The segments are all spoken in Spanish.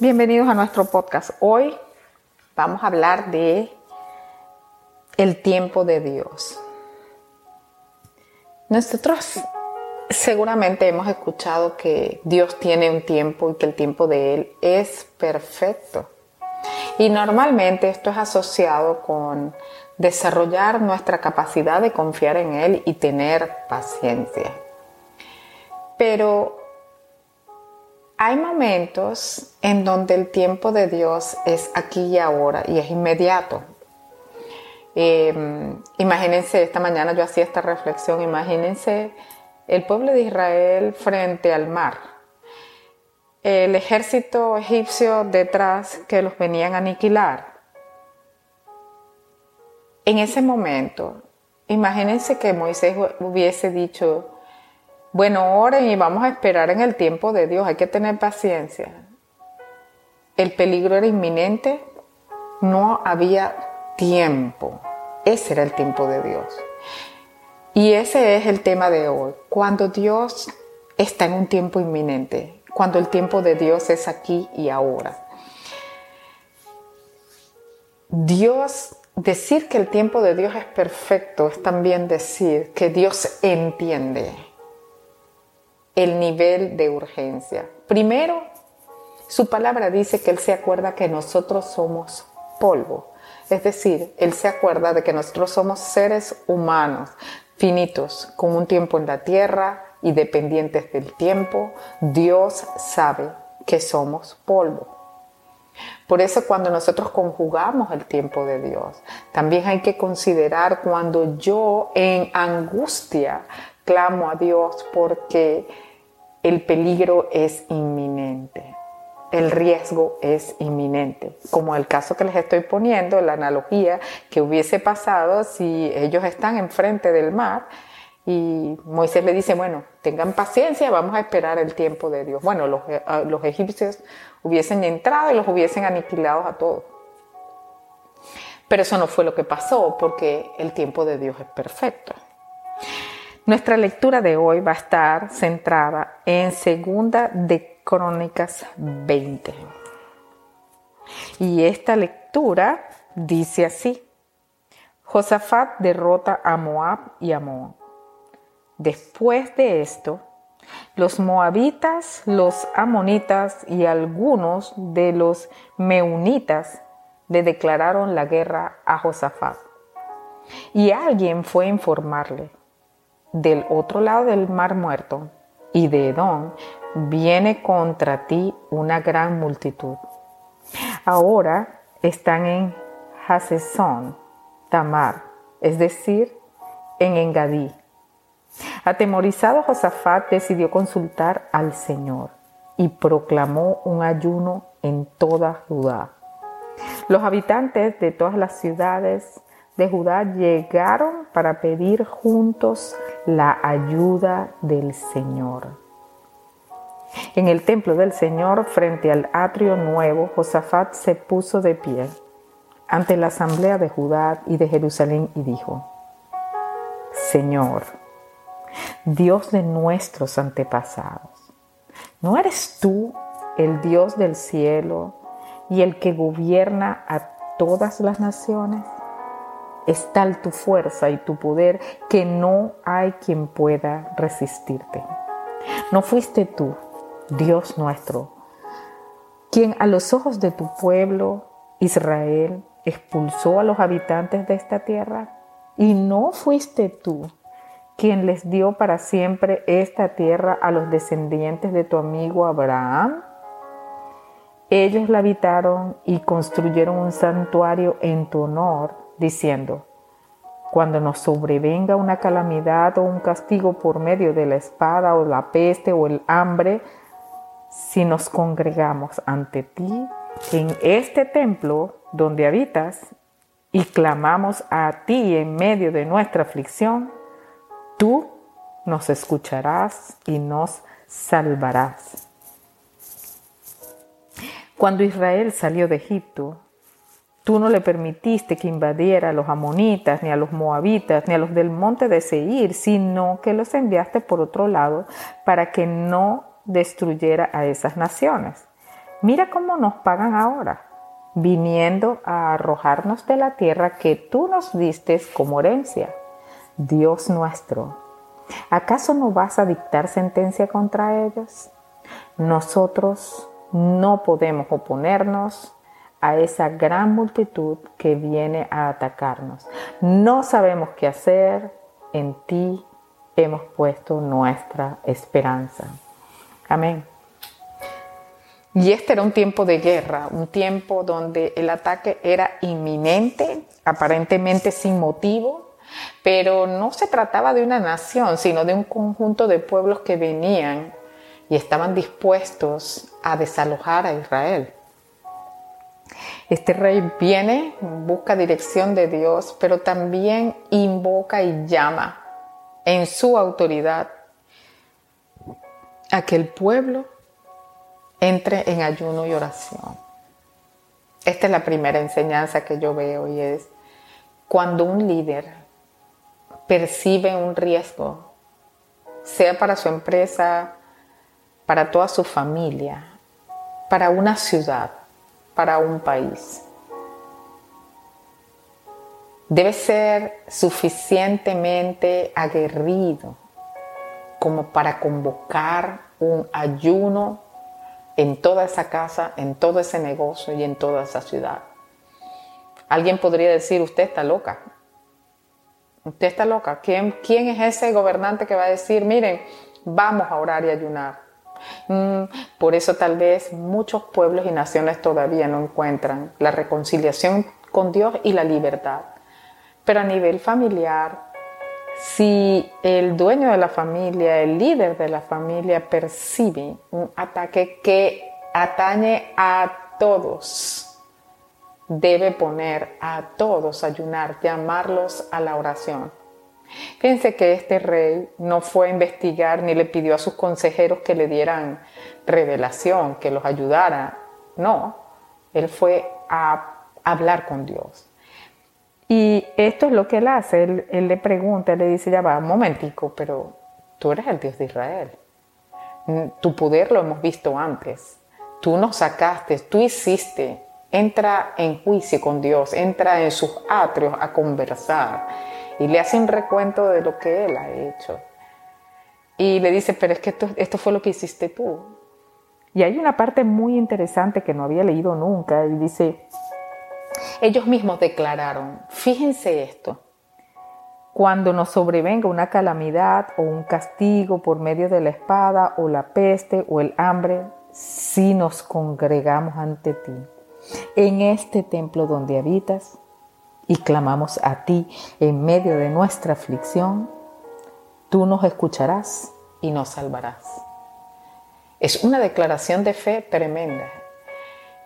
Bienvenidos a nuestro podcast. Hoy vamos a hablar de el tiempo de Dios. Nosotros seguramente hemos escuchado que Dios tiene un tiempo y que el tiempo de Él es perfecto. Y normalmente esto es asociado con desarrollar nuestra capacidad de confiar en Él y tener paciencia. Pero hay momentos en donde el tiempo de Dios es aquí y ahora y es inmediato. Em, imagínense, esta mañana yo hacía esta reflexión, imagínense el pueblo de Israel frente al mar, el ejército egipcio detrás que los venían a aniquilar. En ese momento, imagínense que Moisés hubiese dicho, bueno, oren y vamos a esperar en el tiempo de Dios, hay que tener paciencia. El peligro era inminente, no había tiempo. Ese era el tiempo de Dios. Y ese es el tema de hoy. Cuando Dios está en un tiempo inminente, cuando el tiempo de Dios es aquí y ahora. Dios, decir que el tiempo de Dios es perfecto es también decir que Dios entiende el nivel de urgencia. Primero, su palabra dice que Él se acuerda que nosotros somos polvo. Es decir, Él se acuerda de que nosotros somos seres humanos, finitos, con un tiempo en la tierra y dependientes del tiempo. Dios sabe que somos polvo. Por eso cuando nosotros conjugamos el tiempo de Dios, también hay que considerar cuando yo en angustia clamo a Dios porque el peligro es inminente, el riesgo es inminente, como el caso que les estoy poniendo, la analogía que hubiese pasado si ellos están enfrente del mar y Moisés le dice, bueno, tengan paciencia, vamos a esperar el tiempo de Dios. Bueno, los, eh, los egipcios hubiesen entrado y los hubiesen aniquilado a todos. Pero eso no fue lo que pasó porque el tiempo de Dios es perfecto. Nuestra lectura de hoy va a estar centrada en Segunda de Crónicas 20. Y esta lectura dice así: Josafat derrota a Moab y a Moab. Después de esto, los moabitas, los amonitas y algunos de los meunitas le declararon la guerra a Josafat. Y alguien fue a informarle del otro lado del mar muerto y de Edom viene contra ti una gran multitud. Ahora están en Hasesón, Tamar, es decir, en Engadí. Atemorizado Josafat decidió consultar al Señor y proclamó un ayuno en toda Judá. Los habitantes de todas las ciudades de Judá llegaron para pedir juntos la ayuda del Señor. En el templo del Señor, frente al atrio nuevo, Josafat se puso de pie ante la asamblea de Judá y de Jerusalén y dijo, Señor, Dios de nuestros antepasados, ¿no eres tú el Dios del cielo y el que gobierna a todas las naciones? Es tal tu fuerza y tu poder que no hay quien pueda resistirte. No fuiste tú, Dios nuestro, quien a los ojos de tu pueblo, Israel, expulsó a los habitantes de esta tierra. Y no fuiste tú quien les dio para siempre esta tierra a los descendientes de tu amigo Abraham. Ellos la habitaron y construyeron un santuario en tu honor diciendo, cuando nos sobrevenga una calamidad o un castigo por medio de la espada o la peste o el hambre, si nos congregamos ante ti en este templo donde habitas y clamamos a ti en medio de nuestra aflicción, tú nos escucharás y nos salvarás. Cuando Israel salió de Egipto, Tú no le permitiste que invadiera a los amonitas, ni a los moabitas, ni a los del monte de Seir, sino que los enviaste por otro lado para que no destruyera a esas naciones. mira cómo nos pagan ahora, viniendo a arrojarnos de la tierra que tú nos diste como herencia. Dios nuestro, ¿acaso no vas a dictar sentencia contra ellos? Nosotros no podemos oponernos a esa gran multitud que viene a atacarnos. No sabemos qué hacer, en ti hemos puesto nuestra esperanza. Amén. Y este era un tiempo de guerra, un tiempo donde el ataque era inminente, aparentemente sin motivo, pero no se trataba de una nación, sino de un conjunto de pueblos que venían y estaban dispuestos a desalojar a Israel. Este rey viene, busca dirección de Dios, pero también invoca y llama en su autoridad a que el pueblo entre en ayuno y oración. Esta es la primera enseñanza que yo veo y es cuando un líder percibe un riesgo, sea para su empresa, para toda su familia, para una ciudad, para un país, debe ser suficientemente aguerrido como para convocar un ayuno en toda esa casa, en todo ese negocio y en toda esa ciudad. Alguien podría decir, usted está loca. Usted está loca. ¿Quién, ¿Quién es ese gobernante que va a decir, miren, vamos a orar y ayunar? Mm, por eso tal vez muchos pueblos y naciones todavía no encuentran la reconciliación con Dios y la libertad. Pero a nivel familiar, si el dueño de la familia, el líder de la familia percibe un ataque que atañe a todos, debe poner a todos a ayunar, llamarlos a la oración. Fíjense que este rey no fue a investigar ni le pidió a sus consejeros que le dieran revelación, que los ayudara. No, él fue a hablar con Dios. Y esto es lo que él hace. Él, le pregunta, le dice, ya va, un momentico, pero tú eres el Dios de Israel. Tu poder lo hemos visto antes. Tú nos sacaste, tú hiciste. Entra en juicio con Dios, entra en sus atrios a conversar. Y le hace un recuento de lo que él ha hecho. Y le dice, pero es que esto, esto fue lo que hiciste tú. Y hay una parte muy interesante que no había leído nunca. Y dice, ellos mismos declararon, fíjense esto, cuando nos sobrevenga una calamidad o un castigo por medio de la espada o la peste o el hambre, si nos congregamos ante ti, en este templo donde habitas, y clamamos a ti en medio de nuestra aflicción, tú nos escucharás y nos salvarás. Es una declaración de fe tremenda.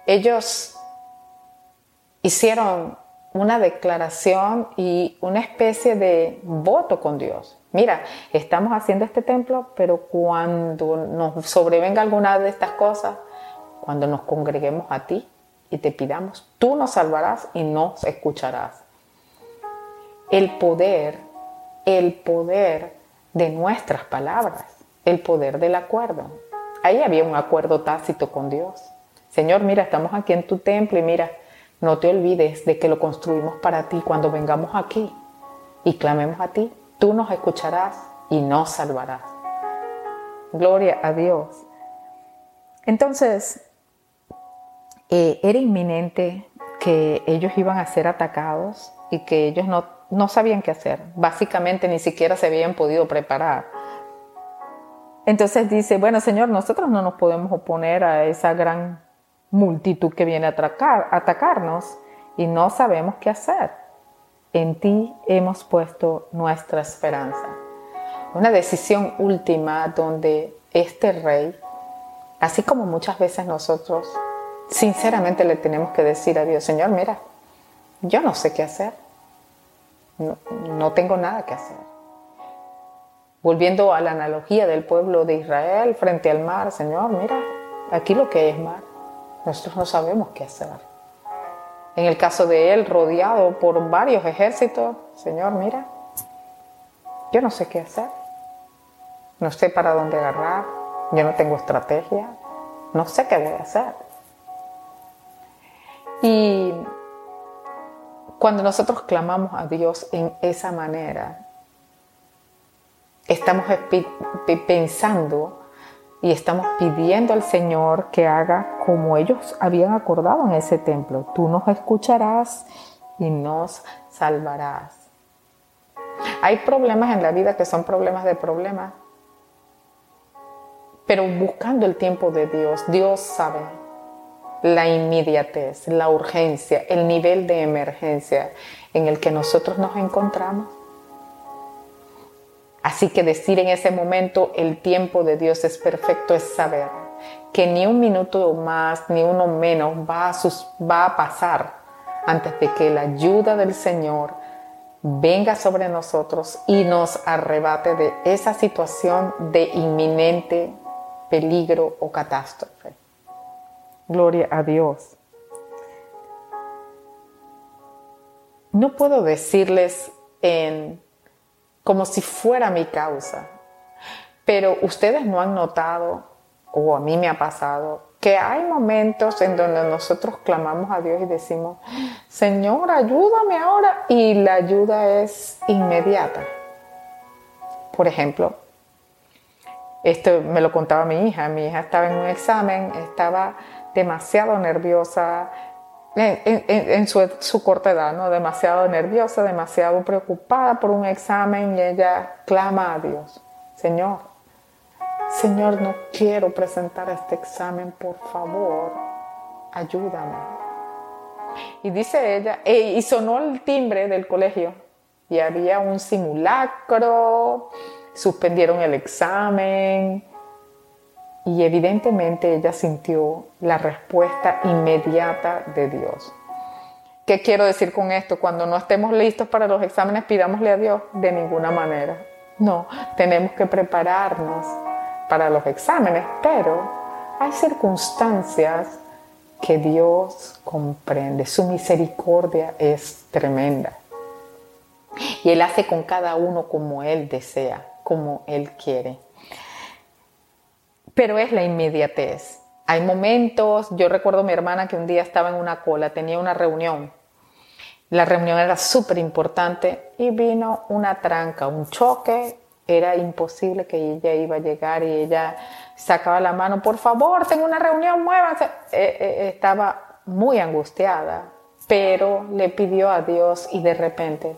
Ellos hicieron una declaración y una especie de voto con Dios. Mira, estamos haciendo este templo, pero cuando nos sobrevenga alguna de estas cosas, cuando nos congreguemos a ti y te pidamos, tú nos salvarás y nos escucharás. El poder, el poder de nuestras palabras, el poder del acuerdo. Ahí había un acuerdo tácito con Dios. Señor, mira, estamos aquí en tu templo y mira, no te olvides de que lo construimos para ti cuando vengamos aquí y clamemos a ti. Tú nos escucharás y nos salvarás. Gloria a Dios. Entonces, eh, era inminente que ellos iban a ser atacados y que ellos no, no sabían qué hacer. Básicamente ni siquiera se habían podido preparar. Entonces dice, bueno Señor, nosotros no nos podemos oponer a esa gran multitud que viene a atacarnos y no sabemos qué hacer. En ti hemos puesto nuestra esperanza. Una decisión última donde este rey, así como muchas veces nosotros, sinceramente le tenemos que decir a Dios, Señor, mira, yo no sé qué hacer. No, no tengo nada que hacer. Volviendo a la analogía del pueblo de Israel frente al mar, Señor, mira, aquí lo que es mar nosotros no sabemos qué hacer. En el caso de él, rodeado por varios ejércitos, Señor, mira, yo no sé qué hacer. No sé para dónde agarrar. Yo no tengo estrategia. No sé qué voy a hacer. Y cuando nosotros clamamos a Dios en esa manera, estamos pensando y estamos pidiendo al Señor que haga como ellos habían acordado en ese templo. Tú nos escucharás y nos salvarás. Hay problemas en la vida que son problemas de problemas, pero buscando el tiempo de Dios, Dios sabe la inmediatez, la urgencia, el nivel de emergencia en el que nosotros nos encontramos. Así que decir en ese momento el tiempo de Dios es perfecto es saber que ni un minuto más ni uno menos va a, va a pasar antes de que la ayuda del Señor venga sobre nosotros y nos arrebate de esa situación de inminente peligro o catástrofe. Gloria a Dios. No puedo decirles en como si fuera mi causa. Pero ustedes no han notado, o a mí me ha pasado, que hay momentos en donde nosotros clamamos a Dios y decimos, Señor, ayúdame ahora, y la ayuda es inmediata. Por ejemplo, esto me lo contaba mi hija, mi hija estaba en un examen, estaba demasiado nerviosa, en, su, corta edad, ¿no? demasiado nerviosa, demasiado preocupada por un examen y ella clama a Dios, Señor, Señor, no quiero presentar este examen, por favor, ayúdame. Y dice ella, y sonó el timbre del colegio y había un simulacro, suspendieron el examen, y evidentemente ella sintió la respuesta inmediata de Dios. ¿Qué quiero decir con esto? Cuando no estemos listos para los exámenes, pidámosle a Dios de ninguna manera. No, tenemos que prepararnos para los exámenes, pero hay circunstancias que Dios comprende. Su misericordia es tremenda. Y Él hace con cada uno como Él desea, como Él quiere pero es la inmediatez. Hay momentos, yo recuerdo a mi hermana que un día estaba en una cola, tenía una reunión. La reunión era súper importante y vino una tranca, un choque. Era imposible que ella iba a llegar y ella sacaba la mano, por favor, tengo una reunión, muévanse. Eh, estaba muy angustiada, pero le pidió a Dios y de repente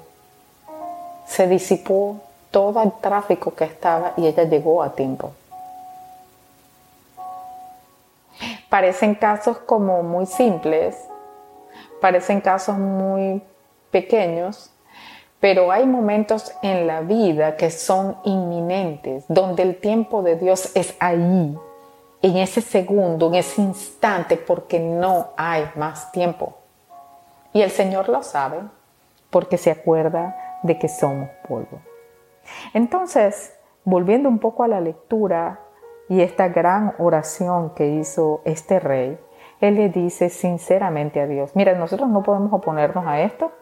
se disipó todo el tráfico que estaba y ella llegó a tiempo. Parecen casos como muy simples, parecen casos muy pequeños, pero hay momentos en la vida que son inminentes, donde el tiempo de Dios es ahí, en ese segundo, en ese instante, porque no hay más tiempo. Y el Señor lo sabe, porque se acuerda de que somos polvo. Entonces, volviendo un poco a la lectura, y esta gran oración que hizo este rey, él le dice sinceramente a Dios, mira, nosotros no podemos oponernos a esto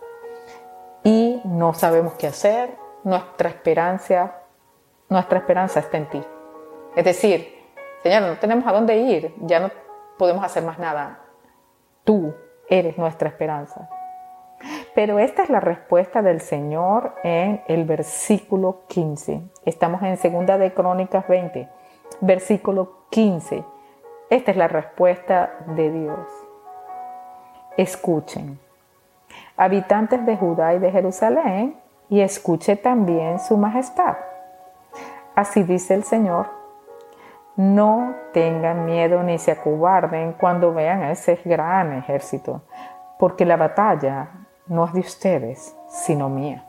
y no sabemos qué hacer, nuestra esperanza, nuestra esperanza está en ti. Es decir, Señor, no tenemos a dónde ir, ya no podemos hacer más nada. Tú eres nuestra esperanza. Pero esta es la respuesta del Señor en el versículo 15. Estamos en segunda de Crónicas 20 versículo 15. Esta es la respuesta de Dios. Escuchen, habitantes de Judá y de Jerusalén, y escuche también su majestad. Así dice el Señor, no tengan miedo ni se acobarden cuando vean a ese gran ejército, porque la batalla no es de ustedes, sino mía.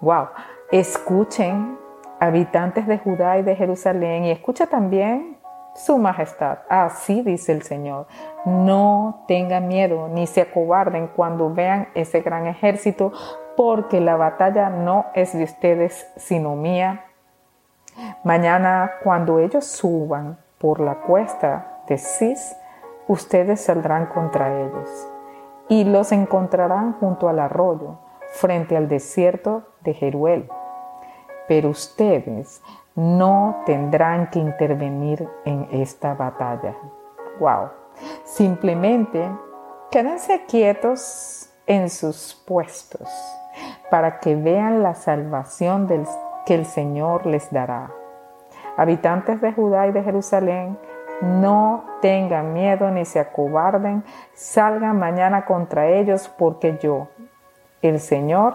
Wow, escuchen habitantes de Judá y de Jerusalén, y escucha también su majestad. Así dice el Señor. No tengan miedo ni se acobarden cuando vean ese gran ejército, porque la batalla no es de ustedes, sino mía. Mañana, cuando ellos suban por la cuesta de Cis, ustedes saldrán contra ellos y los encontrarán junto al arroyo, frente al desierto de Jeruel pero ustedes no tendrán que intervenir en esta batalla. ¡Wow! Simplemente quédense quietos en sus puestos para que vean la salvación que el Señor les dará. Habitantes de Judá y de Jerusalén, no tengan miedo ni se acobarden, salgan mañana contra ellos porque yo, el Señor,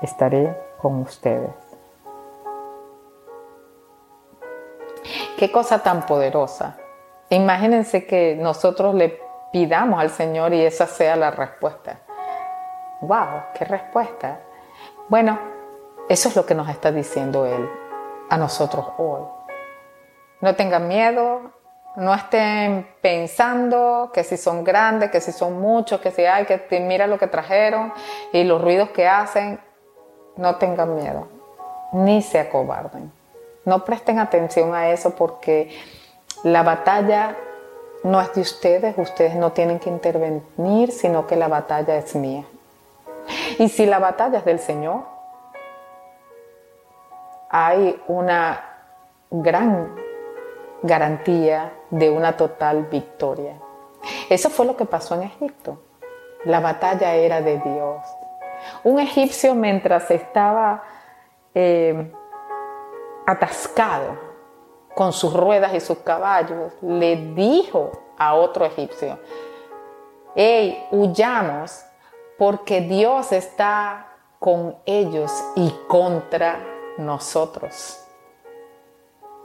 estaré con ustedes. Qué cosa tan poderosa. Imagínense que nosotros le pidamos al Señor y esa sea la respuesta. ¡Wow! ¡Qué respuesta! Bueno, eso es lo que nos está diciendo Él a nosotros hoy. No tengan miedo, no estén pensando que si son grandes, que si son muchos, que si hay, que mira lo que trajeron y los ruidos que hacen. No tengan miedo, ni se acobarden. No presten atención a eso porque la batalla no es de ustedes, ustedes no tienen que intervenir, sino que la batalla es mía. Y si la batalla es del Señor, hay una gran garantía de una total victoria. Eso fue lo que pasó en Egipto. La batalla era de Dios. Un egipcio mientras estaba eh, atascado con sus ruedas y sus caballos, le dijo a otro egipcio, hey, huyamos porque Dios está con ellos y contra nosotros.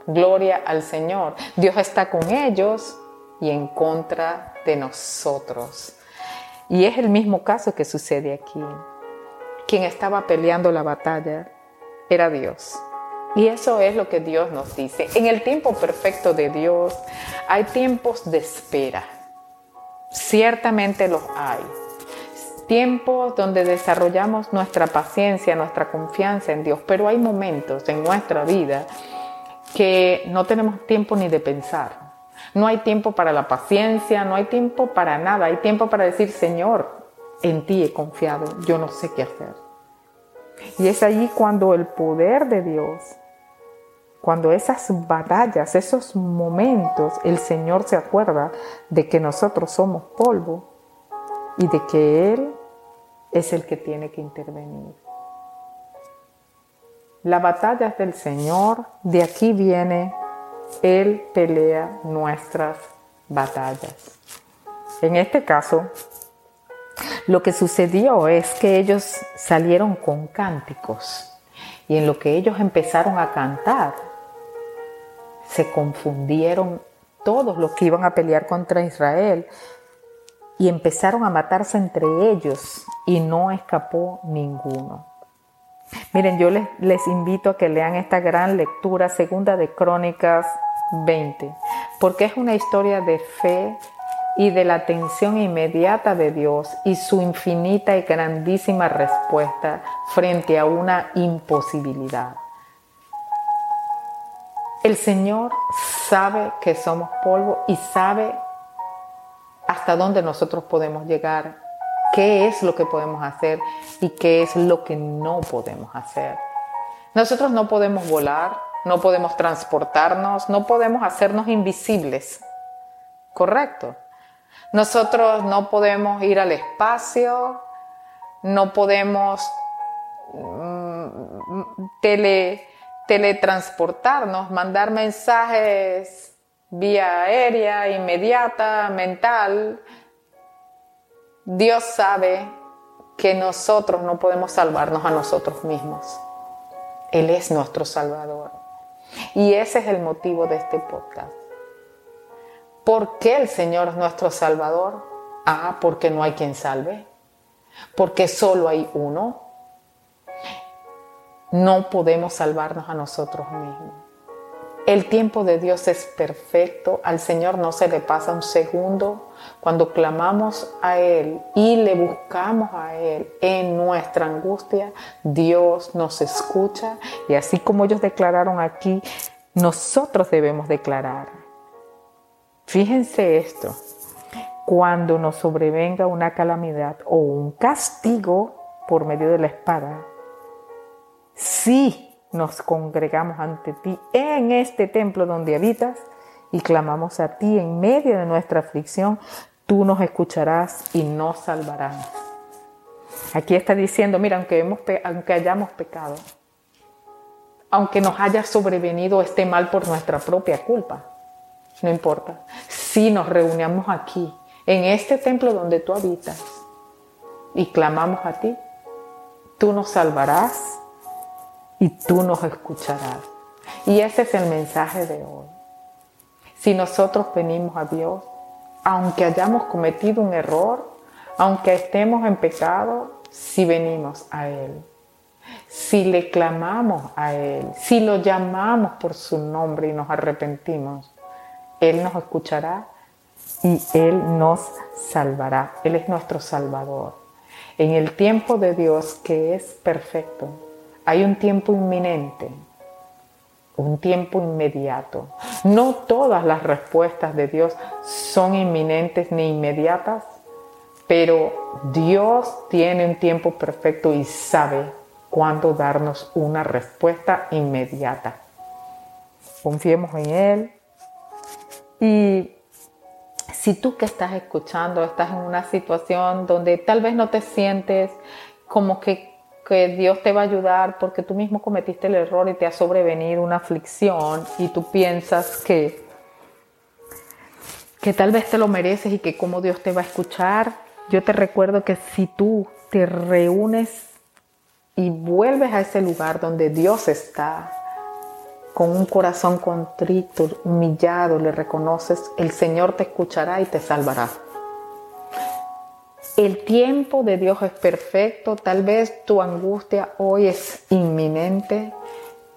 Gloria al Señor. Dios está con ellos y en contra de nosotros. Y es el mismo caso que sucede aquí. Quien estaba peleando la batalla era Dios. Y eso es lo que Dios nos dice. En el tiempo perfecto de Dios hay tiempos de espera. Ciertamente los hay. Tiempos donde desarrollamos nuestra paciencia, nuestra confianza en Dios, pero hay momentos en nuestra vida que no tenemos tiempo ni de pensar. No hay tiempo para la paciencia, no hay tiempo para nada. Hay tiempo para decir, Señor, en ti he confiado, yo no sé qué hacer. Y es allí cuando el poder de Dios, cuando esas batallas, esos momentos, el Señor se acuerda de que nosotros somos polvo y de que Él es el que tiene que intervenir. La batalla es del Señor, de aquí viene, Él pelea nuestras batallas. En este caso, lo que sucedió es que ellos salieron con cánticos y en lo que ellos empezaron a cantar, se confundieron todos los que iban a pelear contra Israel y empezaron a matarse entre ellos y no escapó ninguno. Miren, yo les, invito a que lean esta gran lectura, segunda de Crónicas 20, porque es una historia de fe y de la atención inmediata de Dios y su infinita y grandísima respuesta frente a una imposibilidad. El Señor sabe que somos polvo y sabe hasta dónde nosotros podemos llegar qué es lo que podemos hacer y qué es lo que no podemos hacer. Nosotros no podemos volar, no podemos transportarnos, no podemos hacernos invisibles. ¿Correcto? Nosotros no podemos ir al espacio, no podemos mm, teletransportarnos, mandar mensajes vía aérea, inmediata, mental, Dios sabe que nosotros no podemos salvarnos a nosotros mismos. Él es nuestro Salvador. Y ese es el motivo de este podcast. ¿Por qué el Señor es nuestro Salvador? Ah, porque no hay quien salve. Porque solo hay uno. No podemos salvarnos a nosotros mismos. El tiempo de Dios es perfecto, al Señor no se le pasa un segundo. Cuando clamamos a Él y le buscamos a Él en nuestra angustia, Dios nos escucha y así como ellos declararon aquí, nosotros debemos declarar. Fíjense esto, cuando nos sobrevenga una calamidad o un castigo por medio de la espada, sí nos congregamos ante ti en este templo donde habitas y clamamos a ti en medio de nuestra aflicción, tú nos escucharás y nos salvarás. Aquí está diciendo, mira, aunque, hayamos pecado, aunque nos haya sobrevenido este mal por nuestra propia culpa, no importa. Si nos reunimos aquí, en este templo donde tú habitas, y clamamos a ti, tú nos salvarás y tú nos escucharás. Y ese es el mensaje de hoy. Si nosotros venimos a Dios, aunque hayamos cometido un error, aunque estemos en pecado, si venimos a Él, si le clamamos a Él, si lo llamamos por su nombre y nos arrepentimos, Él nos escuchará y Él nos salvará. Él es nuestro Salvador. En el tiempo de Dios que es perfecto, hay un tiempo inminente, un tiempo inmediato. No todas las respuestas de Dios son inminentes ni inmediatas, pero Dios tiene un tiempo perfecto y sabe cuándo darnos una respuesta inmediata. Confiemos en Él. Y si tú que estás escuchando estás en una situación donde tal vez no te sientes como que, que, Dios te va a ayudar porque tú mismo cometiste el error y te ha sobrevenido una aflicción y tú piensas que, que tal vez te lo mereces y que cómo Dios te va a escuchar, yo te recuerdo que si tú te reúnes y vuelves a ese lugar donde Dios está, con un corazón contrito, humillado, le reconoces, el Señor te escuchará y te salvará. El tiempo de Dios es perfecto, tal vez tu angustia hoy es inminente.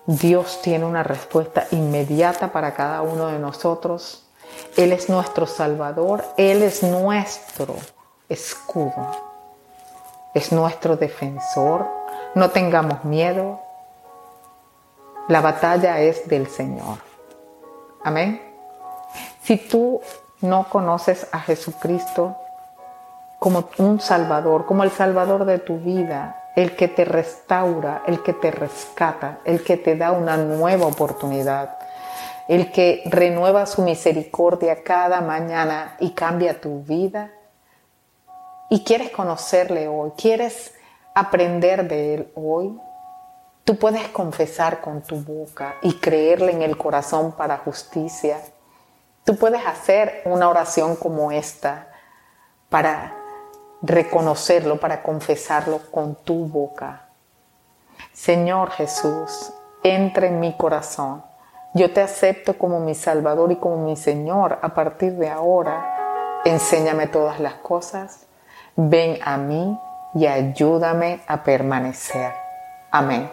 Dios tiene una respuesta inmediata para cada uno de nosotros. Él es nuestro Salvador, Él es nuestro escudo, es nuestro defensor. No tengamos miedo, la batalla es del Señor. Amén. Si tú no conoces a Jesucristo como un Salvador, como el Salvador de tu vida, el que te restaura, el que te rescata, el que te da una nueva oportunidad, el que renueva su misericordia cada mañana y cambia tu vida, y quieres conocerle hoy, quieres aprender de él hoy, tú puedes confesar con tu boca y creerle en el corazón para justicia. Tú puedes hacer una oración como esta para reconocerlo, para confesarlo con tu boca. Señor Jesús, entra en mi corazón. Yo te acepto como mi Salvador y como mi Señor a partir de ahora. Enséñame todas las cosas ven a mí y ayúdame a permanecer. Amén.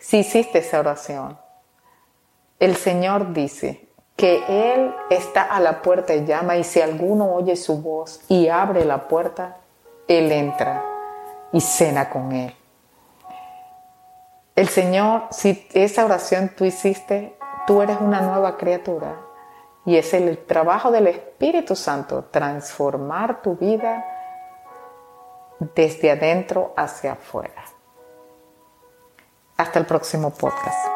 Si hiciste esa oración, el Señor dice que Él está a la puerta y llama y si alguno oye su voz y abre la puerta, Él entra y cena con Él. El Señor, si esa oración tú hiciste, tú eres una nueva criatura y es el trabajo del Espíritu Santo transformar tu vida desde adentro hacia afuera. Hasta el próximo podcast.